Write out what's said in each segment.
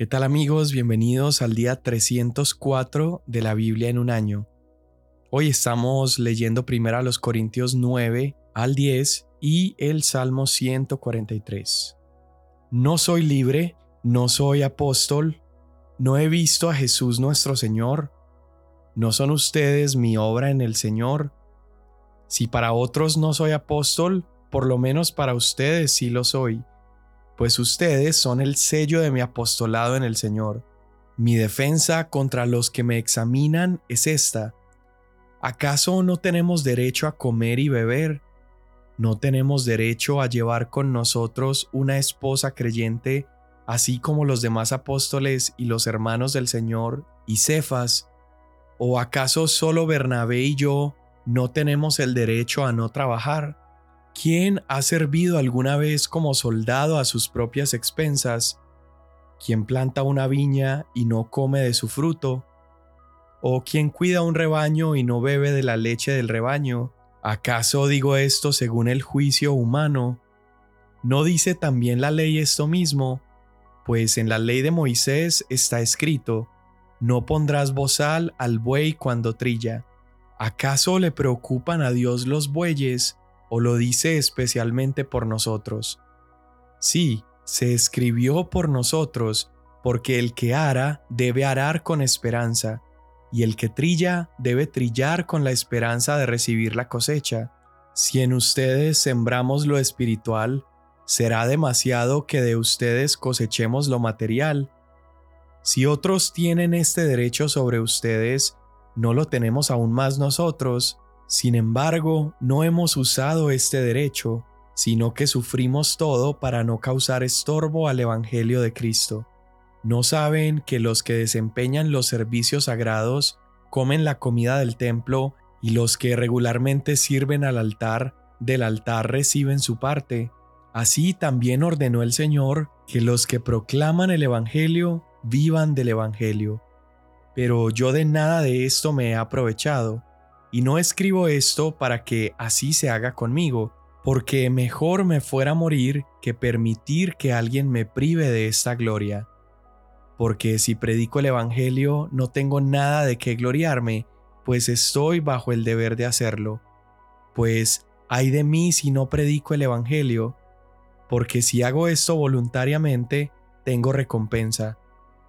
¿Qué tal amigos? Bienvenidos al día 304 de la Biblia en un año. Hoy estamos leyendo primero a los Corintios 9 al 10 y el Salmo 143. No soy libre, no soy apóstol, no he visto a Jesús nuestro Señor. ¿No son ustedes mi obra en el Señor? Si para otros no soy apóstol, por lo menos para ustedes sí lo soy pues ustedes son el sello de mi apostolado en el Señor. Mi defensa contra los que me examinan es esta. ¿Acaso no tenemos derecho a comer y beber? ¿No tenemos derecho a llevar con nosotros una esposa creyente, así como los demás apóstoles y los hermanos del Señor y Cefas? ¿O acaso solo Bernabé y yo no tenemos el derecho a no trabajar? ¿Quién ha servido alguna vez como soldado a sus propias expensas? ¿Quién planta una viña y no come de su fruto? ¿O quién cuida un rebaño y no bebe de la leche del rebaño? ¿Acaso digo esto según el juicio humano? ¿No dice también la ley esto mismo? Pues en la ley de Moisés está escrito, no pondrás bozal al buey cuando trilla. ¿Acaso le preocupan a Dios los bueyes o lo dice especialmente por nosotros. Sí, se escribió por nosotros, porque el que ara debe arar con esperanza, y el que trilla debe trillar con la esperanza de recibir la cosecha. Si en ustedes sembramos lo espiritual, será demasiado que de ustedes cosechemos lo material. Si otros tienen este derecho sobre ustedes, ¿no lo tenemos aún más nosotros? Sin embargo, no hemos usado este derecho, sino que sufrimos todo para no causar estorbo al Evangelio de Cristo. ¿No saben que los que desempeñan los servicios sagrados comen la comida del templo y los que regularmente sirven al altar del altar reciben su parte? Así también ordenó el Señor que los que proclaman el Evangelio vivan del Evangelio. Pero yo de nada de esto me he aprovechado y no escribo esto para que así se haga conmigo, porque mejor me fuera morir que permitir que alguien me prive de esta gloria. Porque si predico el Evangelio no tengo nada de qué gloriarme, pues estoy bajo el deber de hacerlo. Pues ay de mí si no predico el Evangelio, porque si hago esto voluntariamente, tengo recompensa,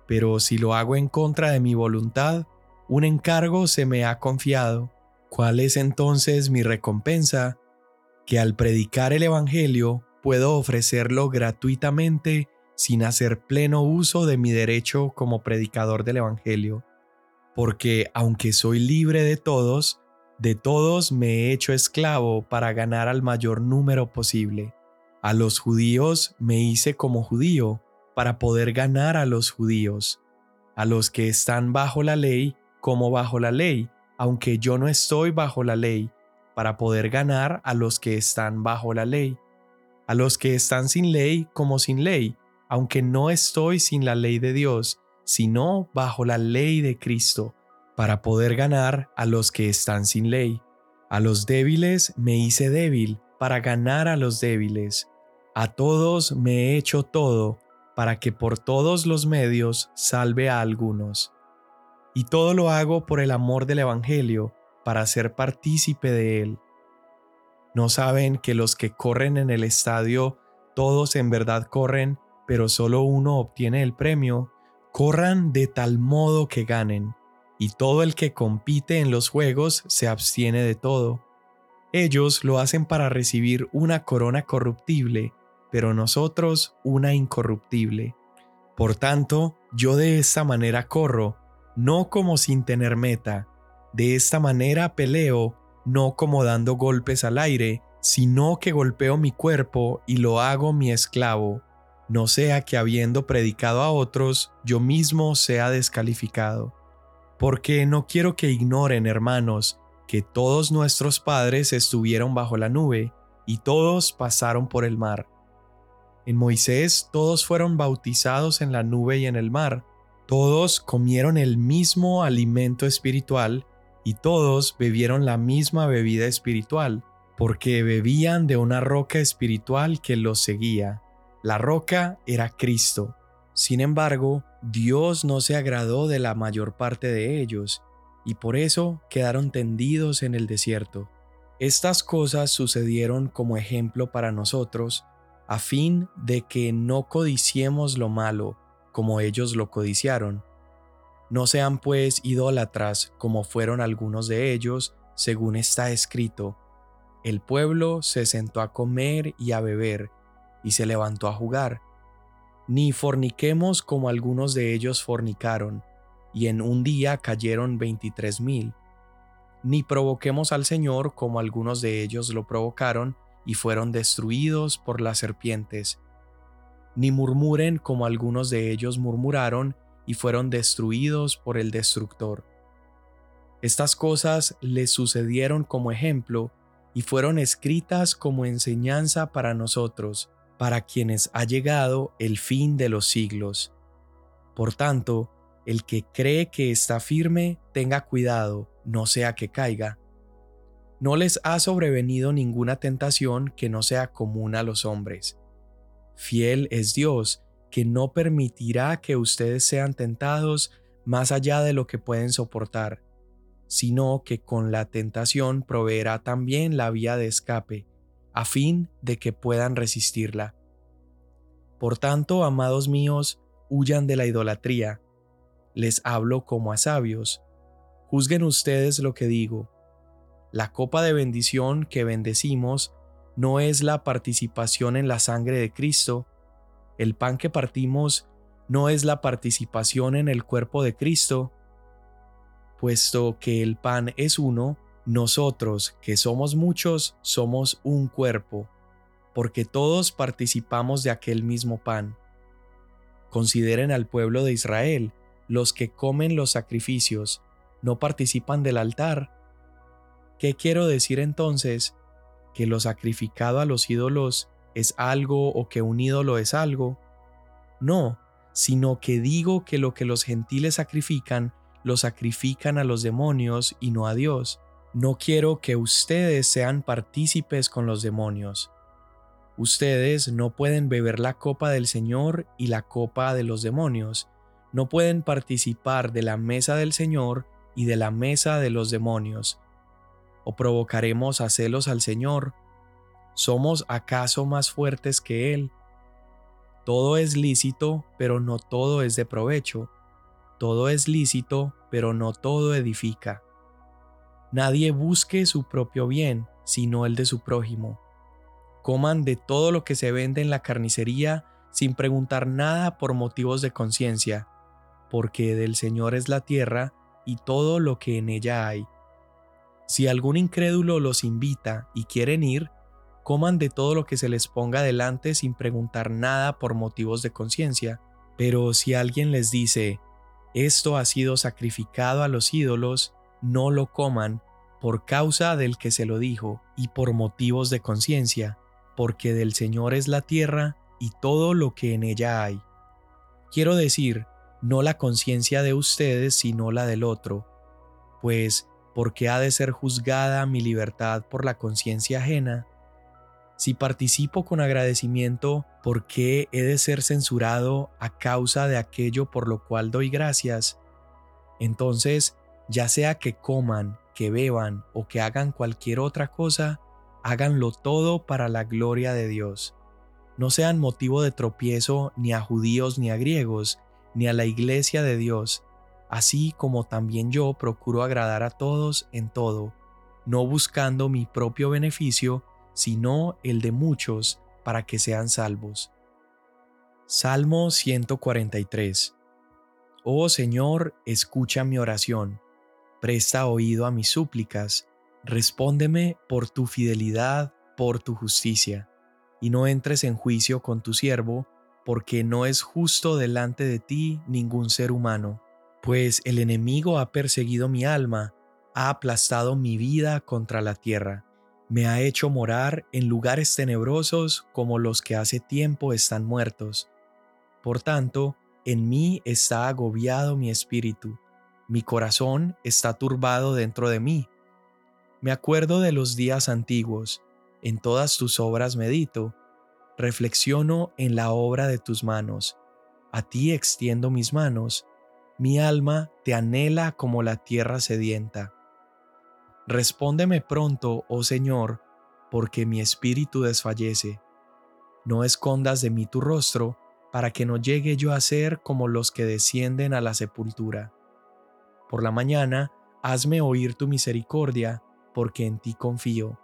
pero si lo hago en contra de mi voluntad, un encargo se me ha confiado ¿Cuál es entonces mi recompensa? Que al predicar el Evangelio puedo ofrecerlo gratuitamente sin hacer pleno uso de mi derecho como predicador del Evangelio. Porque aunque soy libre de todos, de todos me he hecho esclavo para ganar al mayor número posible. A los judíos me hice como judío para poder ganar a los judíos. A los que están bajo la ley como bajo la ley aunque yo no estoy bajo la ley, para poder ganar a los que están bajo la ley, a los que están sin ley como sin ley, aunque no estoy sin la ley de Dios, sino bajo la ley de Cristo, para poder ganar a los que están sin ley. A los débiles me hice débil para ganar a los débiles. A todos me he hecho todo, para que por todos los medios salve a algunos. Y todo lo hago por el amor del Evangelio, para ser partícipe de él. ¿No saben que los que corren en el estadio, todos en verdad corren, pero solo uno obtiene el premio? Corran de tal modo que ganen, y todo el que compite en los juegos se abstiene de todo. Ellos lo hacen para recibir una corona corruptible, pero nosotros una incorruptible. Por tanto, yo de esta manera corro, no como sin tener meta. De esta manera peleo, no como dando golpes al aire, sino que golpeo mi cuerpo y lo hago mi esclavo, no sea que habiendo predicado a otros, yo mismo sea descalificado. Porque no quiero que ignoren, hermanos, que todos nuestros padres estuvieron bajo la nube, y todos pasaron por el mar. En Moisés todos fueron bautizados en la nube y en el mar, todos comieron el mismo alimento espiritual y todos bebieron la misma bebida espiritual, porque bebían de una roca espiritual que los seguía. La roca era Cristo. Sin embargo, Dios no se agradó de la mayor parte de ellos, y por eso quedaron tendidos en el desierto. Estas cosas sucedieron como ejemplo para nosotros, a fin de que no codiciemos lo malo, como ellos lo codiciaron. No sean pues idólatras como fueron algunos de ellos, según está escrito. El pueblo se sentó a comer y a beber, y se levantó a jugar. Ni forniquemos como algunos de ellos fornicaron, y en un día cayeron veintitrés mil ni provoquemos al Señor como algunos de ellos lo provocaron y fueron destruidos por las serpientes, ni murmuren como algunos de ellos murmuraron y fueron destruidos por el destructor. Estas cosas les sucedieron como ejemplo y fueron escritas como enseñanza para nosotros, para quienes ha llegado el fin de los siglos. Por tanto, el que cree que está firme, tenga cuidado, no sea que caiga. No les ha sobrevenido ninguna tentación que no sea común a los hombres. Fiel es Dios, que no permitirá que ustedes sean tentados más allá de lo que pueden soportar, sino que con la tentación proveerá también la vía de escape, a fin de que puedan resistirla. Por tanto, amados míos, huyan de la idolatría. Les hablo como a sabios, Juzguen ustedes lo que digo. La copa de bendición que bendecimos no es la participación en la sangre de Cristo. El pan que partimos no es la participación en el cuerpo de Cristo. Puesto que el pan es uno, nosotros, que somos muchos, somos un cuerpo, porque todos participamos de aquel mismo pan. Consideren al pueblo de Israel, los que comen los sacrificios, no participan del altar. ¿Qué quiero decir entonces? ¿Que lo sacrificado a los ídolos es algo o que un ídolo es algo? No, sino que digo que lo que los gentiles sacrifican, lo sacrifican a los demonios y no a Dios. No quiero que ustedes sean partícipes con los demonios. Ustedes no pueden beber la copa del Señor y la copa de los demonios. No pueden participar de la mesa del Señor y de la mesa de los demonios? ¿O provocaremos a celos al Señor? ¿Somos acaso más fuertes que Él? Todo es lícito, pero no todo es de provecho. Todo es lícito, pero no todo edifica. Nadie busque su propio bien, sino el de su prójimo. Coman de todo lo que se vende en la carnicería sin preguntar nada por motivos de conciencia, porque del Señor es la tierra y todo lo que en ella hay. Si algún incrédulo los invita y quieren ir, coman de todo lo que se les ponga delante sin preguntar nada por motivos de conciencia. Pero si alguien les dice, esto ha sido sacrificado a los ídolos, no lo coman por causa del que se lo dijo y por motivos de conciencia, porque del Señor es la tierra y todo lo que en ella hay. Quiero decir, no la conciencia de ustedes, sino la del otro, pues, ¿por qué ha de ser juzgada mi libertad por la conciencia ajena? Si participo con agradecimiento, ¿por qué he de ser censurado a causa de aquello por lo cual doy gracias? Entonces, ya sea que coman, que beban o que hagan cualquier otra cosa, háganlo todo para la gloria de Dios. No sean motivo de tropiezo ni a judíos ni a griegos, ni a la iglesia de Dios, así como también yo procuro agradar a todos en todo, no buscando mi propio beneficio, sino el de muchos, para que sean salvos. Salmo 143 Oh Señor, escucha mi oración, presta oído a mis súplicas, respóndeme por tu fidelidad, por tu justicia, y no entres en juicio con tu siervo, porque no es justo delante de ti ningún ser humano, pues el enemigo ha perseguido mi alma, ha aplastado mi vida contra la tierra, me ha hecho morar en lugares tenebrosos como los que hace tiempo están muertos. Por tanto, en mí está agobiado mi espíritu, mi corazón está turbado dentro de mí. Me acuerdo de los días antiguos, en todas tus obras medito, reflexiono en la obra de tus manos. a ti extiendo mis manos, mi alma te anhela como la tierra sedienta. Respóndeme pronto, oh Señor, porque mi espíritu desfallece. No escondas de mí tu rostro, para que no llegue yo a ser como los que descienden a la sepultura. Por la mañana, hazme oír tu misericordia, porque en ti confío.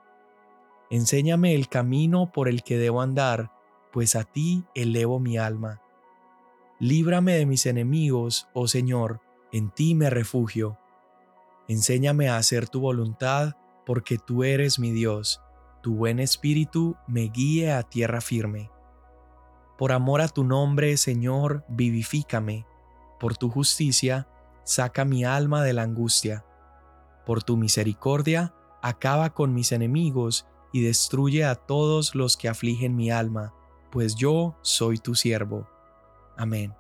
Enséñame el camino por el que debo andar, pues a ti elevo mi alma. Líbrame de mis enemigos, oh Señor, en ti me refugio. Enséñame a hacer tu voluntad, porque tú eres mi Dios. Tu buen espíritu me guíe a tierra firme. Por amor a tu nombre, Señor, vivifícame. Por tu justicia, saca mi alma de la angustia. Por tu misericordia, acaba con mis enemigos y destruye a todos los que afligen mi alma, pues yo soy tu siervo. Amén.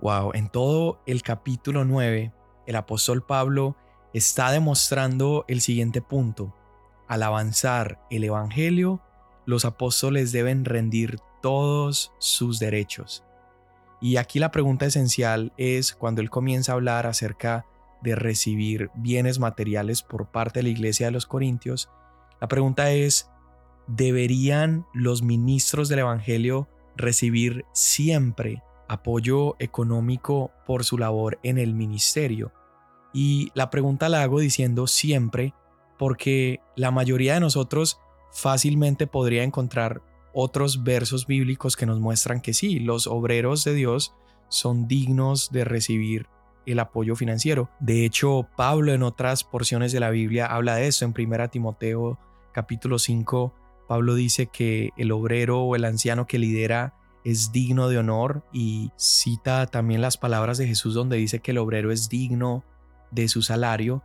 Wow, en todo el capítulo 9, el apóstol Pablo está demostrando el siguiente punto. Al avanzar el Evangelio, los apóstoles deben rendir todos sus derechos. Y aquí la pregunta esencial es cuando él comienza a hablar acerca de recibir bienes materiales por parte de la iglesia de los Corintios, la pregunta es, ¿deberían los ministros del Evangelio recibir siempre apoyo económico por su labor en el ministerio? Y la pregunta la hago diciendo siempre porque la mayoría de nosotros fácilmente podría encontrar otros versos bíblicos que nos muestran que sí, los obreros de Dios son dignos de recibir el apoyo financiero. De hecho, Pablo en otras porciones de la Biblia habla de eso. En 1 Timoteo capítulo 5, Pablo dice que el obrero o el anciano que lidera es digno de honor y cita también las palabras de Jesús donde dice que el obrero es digno de su salario.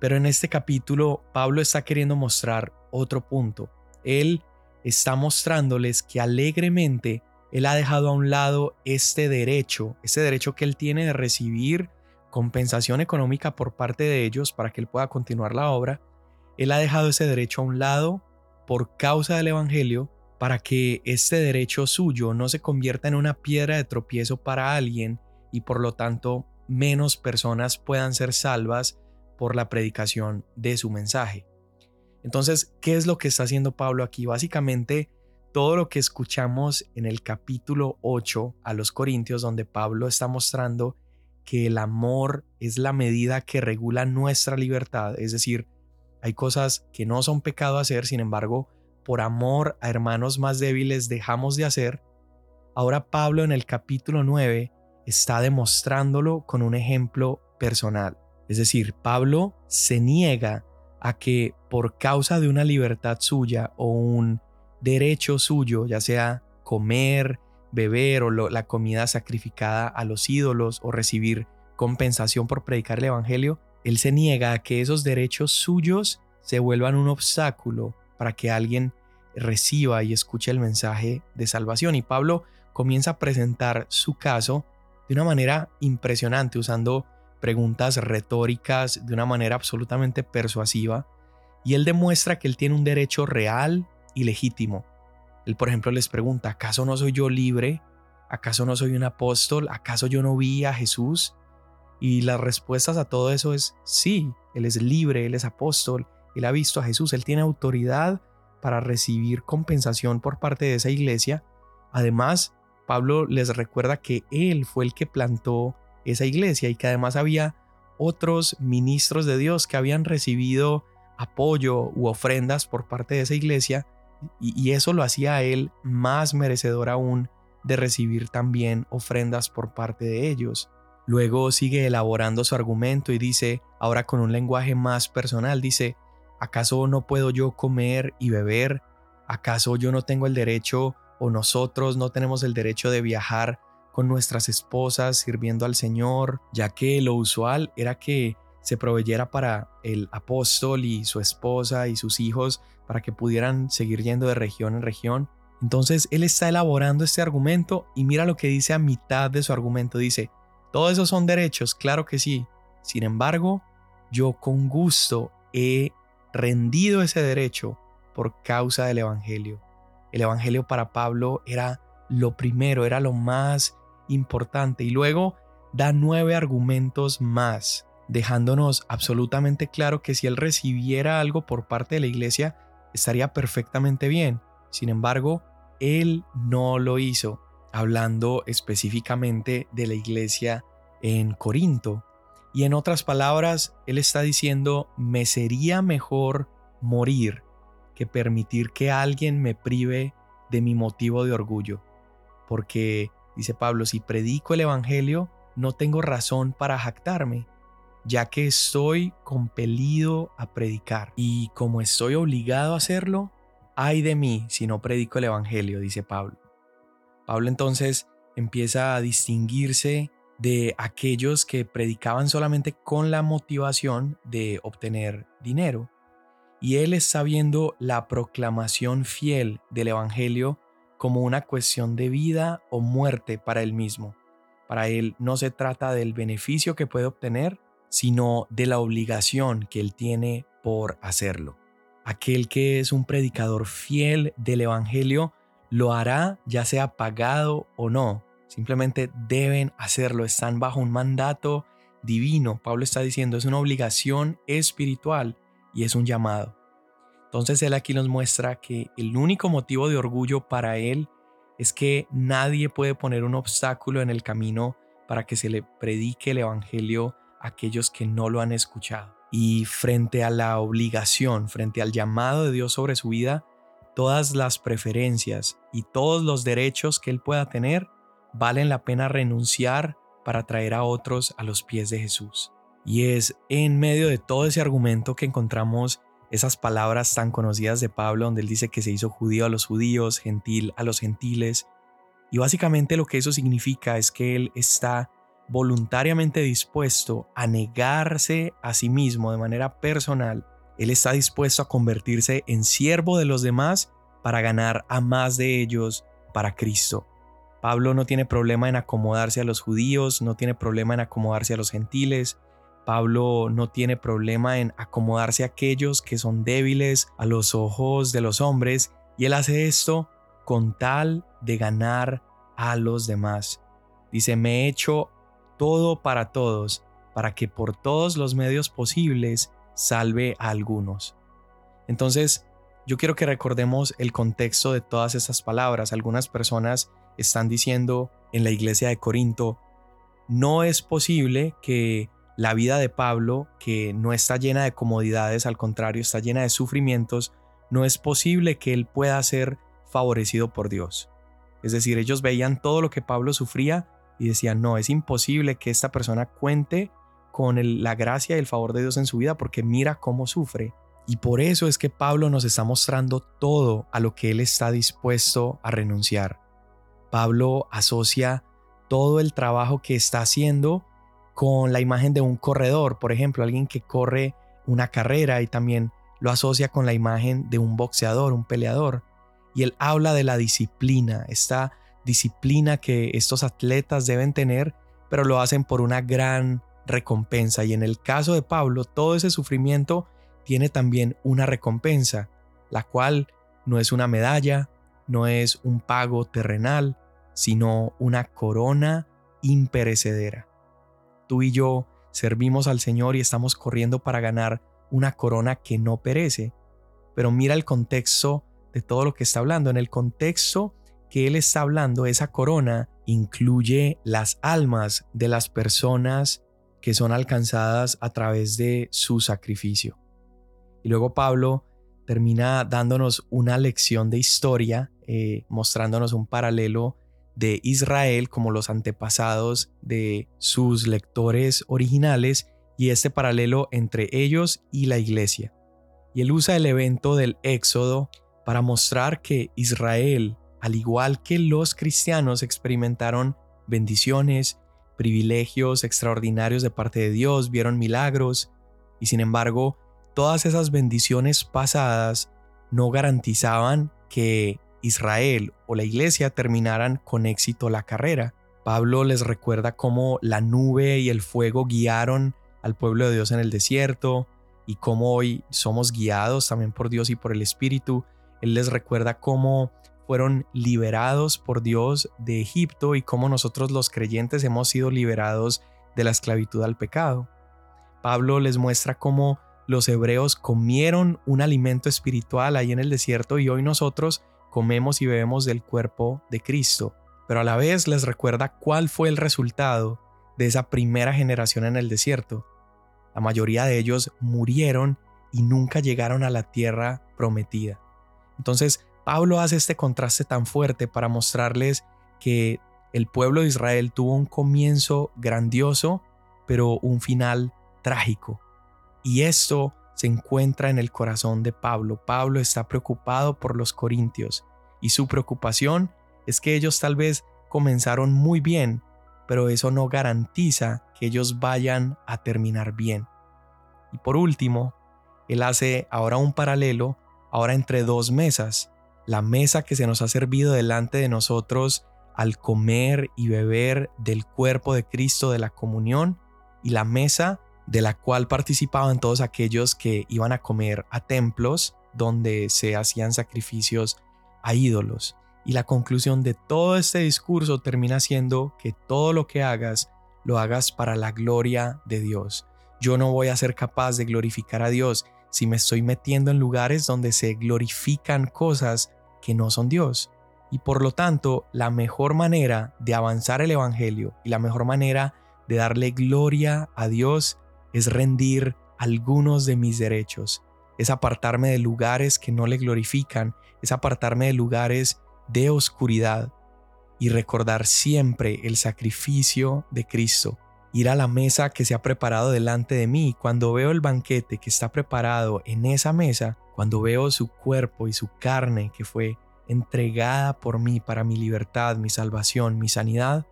Pero en este capítulo Pablo está queriendo mostrar otro punto. Él está mostrándoles que alegremente él ha dejado a un lado este derecho, ese derecho que él tiene de recibir compensación económica por parte de ellos para que él pueda continuar la obra. Él ha dejado ese derecho a un lado por causa del Evangelio para que este derecho suyo no se convierta en una piedra de tropiezo para alguien y por lo tanto menos personas puedan ser salvas por la predicación de su mensaje. Entonces, ¿qué es lo que está haciendo Pablo aquí? Básicamente, todo lo que escuchamos en el capítulo 8 a los Corintios, donde Pablo está mostrando que el amor es la medida que regula nuestra libertad, es decir, hay cosas que no son pecado hacer, sin embargo, por amor a hermanos más débiles dejamos de hacer. Ahora Pablo en el capítulo 9 está demostrándolo con un ejemplo personal. Es decir, Pablo se niega a que por causa de una libertad suya o un derecho suyo, ya sea comer, beber o la comida sacrificada a los ídolos o recibir compensación por predicar el Evangelio, él se niega a que esos derechos suyos se vuelvan un obstáculo para que alguien reciba y escuche el mensaje de salvación. Y Pablo comienza a presentar su caso de una manera impresionante, usando preguntas retóricas de una manera absolutamente persuasiva. Y él demuestra que él tiene un derecho real y legítimo. Él, por ejemplo, les pregunta, ¿acaso no soy yo libre? ¿Acaso no soy un apóstol? ¿Acaso yo no vi a Jesús? Y las respuestas a todo eso es sí, Él es libre, Él es apóstol, Él ha visto a Jesús, Él tiene autoridad para recibir compensación por parte de esa iglesia. Además, Pablo les recuerda que él fue el que plantó esa iglesia y que además había otros ministros de Dios que habían recibido apoyo u ofrendas por parte de esa iglesia y, eso lo hacía a él más merecedor aún de recibir también ofrendas por parte de ellos. Luego sigue elaborando su argumento y dice, ahora con un lenguaje más personal, dice, ¿acaso no puedo yo comer y beber? ¿Acaso yo no tengo el derecho o nosotros no tenemos el derecho de viajar con nuestras esposas sirviendo al Señor, ya que lo usual era que se proveyera para el apóstol y su esposa y sus hijos para que pudieran seguir yendo de región en región. Entonces él está elaborando este argumento y mira lo que dice a mitad de su argumento. Dice, todos esos son derechos, claro que sí. Sin embargo, yo con gusto he rendido ese derecho por causa del Evangelio. El Evangelio para Pablo era lo primero, era lo más importante. Y luego da nueve argumentos más, dejándonos absolutamente claro que si él recibiera algo por parte de la iglesia, estaría perfectamente bien. Sin embargo, él no lo hizo, hablando específicamente de la iglesia en Corinto. Y en otras palabras, él está diciendo, me sería mejor morir que permitir que alguien me prive de mi motivo de orgullo. Porque, dice Pablo, si predico el Evangelio, no tengo razón para jactarme, ya que estoy compelido a predicar. Y como estoy obligado a hacerlo, ay de mí si no predico el Evangelio, dice Pablo. Pablo entonces empieza a distinguirse de aquellos que predicaban solamente con la motivación de obtener dinero. Y él está viendo la proclamación fiel del Evangelio como una cuestión de vida o muerte para él mismo. Para él no se trata del beneficio que puede obtener, sino de la obligación que él tiene por hacerlo. Aquel que es un predicador fiel del Evangelio lo hará ya sea pagado o no. Simplemente deben hacerlo, están bajo un mandato divino. Pablo está diciendo, es una obligación espiritual y es un llamado. Entonces él aquí nos muestra que el único motivo de orgullo para él es que nadie puede poner un obstáculo en el camino para que se le predique el Evangelio aquellos que no lo han escuchado. Y frente a la obligación, frente al llamado de Dios sobre su vida, todas las preferencias y todos los derechos que él pueda tener valen la pena renunciar para traer a otros a los pies de Jesús. Y es en medio de todo ese argumento que encontramos esas palabras tan conocidas de Pablo donde él dice que se hizo judío a los judíos, gentil a los gentiles. Y básicamente lo que eso significa es que él está voluntariamente dispuesto a negarse a sí mismo de manera personal, Él está dispuesto a convertirse en siervo de los demás para ganar a más de ellos para Cristo. Pablo no tiene problema en acomodarse a los judíos, no tiene problema en acomodarse a los gentiles, Pablo no tiene problema en acomodarse a aquellos que son débiles a los ojos de los hombres, y él hace esto con tal de ganar a los demás. Dice, me he hecho todo para todos, para que por todos los medios posibles salve a algunos. Entonces, yo quiero que recordemos el contexto de todas estas palabras. Algunas personas están diciendo en la iglesia de Corinto, no es posible que la vida de Pablo, que no está llena de comodidades, al contrario, está llena de sufrimientos, no es posible que él pueda ser favorecido por Dios. Es decir, ellos veían todo lo que Pablo sufría y decían, no, es imposible que esta persona cuente con la gracia y el favor de Dios en su vida porque mira cómo sufre. Y por eso es que Pablo nos está mostrando todo a lo que él está dispuesto a renunciar. Pablo asocia todo el trabajo que está haciendo con la imagen de un corredor, por ejemplo, alguien que corre una carrera y también lo asocia con la imagen de un boxeador, un peleador. Y él habla de la disciplina, está disciplina que estos atletas deben tener, pero lo hacen por una gran recompensa. Y en el caso de Pablo, todo ese sufrimiento tiene también una recompensa, la cual no es una medalla, no es un pago terrenal, sino una corona imperecedera. Tú y yo servimos al Señor y estamos corriendo para ganar una corona que no perece. Pero mira el contexto de todo lo que está hablando. En el contexto que él está hablando, esa corona, incluye las almas de las personas que son alcanzadas a través de su sacrificio. Y luego Pablo termina dándonos una lección de historia, eh, mostrándonos un paralelo de Israel como los antepasados de sus lectores originales y este paralelo entre ellos y la iglesia. Y él usa el evento del Éxodo para mostrar que Israel al igual que los cristianos experimentaron bendiciones, privilegios extraordinarios de parte de Dios, vieron milagros, y sin embargo, todas esas bendiciones pasadas no garantizaban que Israel o la iglesia terminaran con éxito la carrera. Pablo les recuerda cómo la nube y el fuego guiaron al pueblo de Dios en el desierto y cómo hoy somos guiados también por Dios y por el Espíritu. Él les recuerda cómo fueron liberados por Dios de Egipto y cómo nosotros los creyentes hemos sido liberados de la esclavitud al pecado. Pablo les muestra cómo los hebreos comieron un alimento espiritual ahí en el desierto y hoy nosotros comemos y bebemos del cuerpo de Cristo, pero a la vez les recuerda cuál fue el resultado de esa primera generación en el desierto. La mayoría de ellos murieron y nunca llegaron a la tierra prometida. Entonces, Pablo hace este contraste tan fuerte para mostrarles que el pueblo de Israel tuvo un comienzo grandioso, pero un final trágico. Y esto se encuentra en el corazón de Pablo. Pablo está preocupado por los corintios y su preocupación es que ellos tal vez comenzaron muy bien, pero eso no garantiza que ellos vayan a terminar bien. Y por último, él hace ahora un paralelo, ahora entre dos mesas, la mesa que se nos ha servido delante de nosotros al comer y beber del cuerpo de Cristo de la comunión y la mesa de la cual participaban todos aquellos que iban a comer a templos donde se hacían sacrificios a ídolos. Y la conclusión de todo este discurso termina siendo que todo lo que hagas lo hagas para la gloria de Dios. Yo no voy a ser capaz de glorificar a Dios si me estoy metiendo en lugares donde se glorifican cosas que no son Dios. Y por lo tanto, la mejor manera de avanzar el Evangelio y la mejor manera de darle gloria a Dios es rendir algunos de mis derechos, es apartarme de lugares que no le glorifican, es apartarme de lugares de oscuridad y recordar siempre el sacrificio de Cristo, ir a la mesa que se ha preparado delante de mí. Cuando veo el banquete que está preparado en esa mesa, cuando veo su cuerpo y su carne que fue entregada por mí para mi libertad, mi salvación, mi sanidad,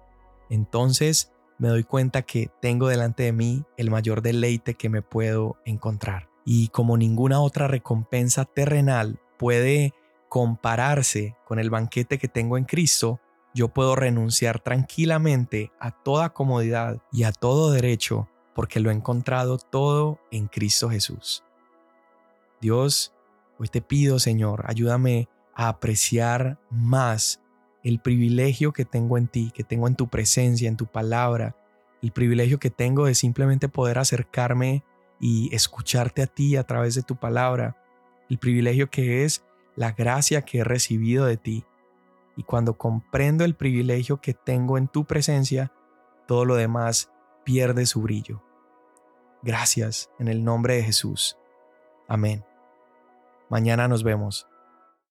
entonces me doy cuenta que tengo delante de mí el mayor deleite que me puedo encontrar. Y como ninguna otra recompensa terrenal puede compararse con el banquete que tengo en Cristo, yo puedo renunciar tranquilamente a toda comodidad y a todo derecho porque lo he encontrado todo en Cristo Jesús. Dios, hoy te pido, Señor, ayúdame a apreciar más el privilegio que tengo en ti, que tengo en tu presencia, en tu palabra, el privilegio que tengo de simplemente poder acercarme y escucharte a ti a través de tu palabra, el privilegio que es la gracia que he recibido de ti. Y cuando comprendo el privilegio que tengo en tu presencia, todo lo demás pierde su brillo. Gracias en el nombre de Jesús. Amén. Mañana nos vemos.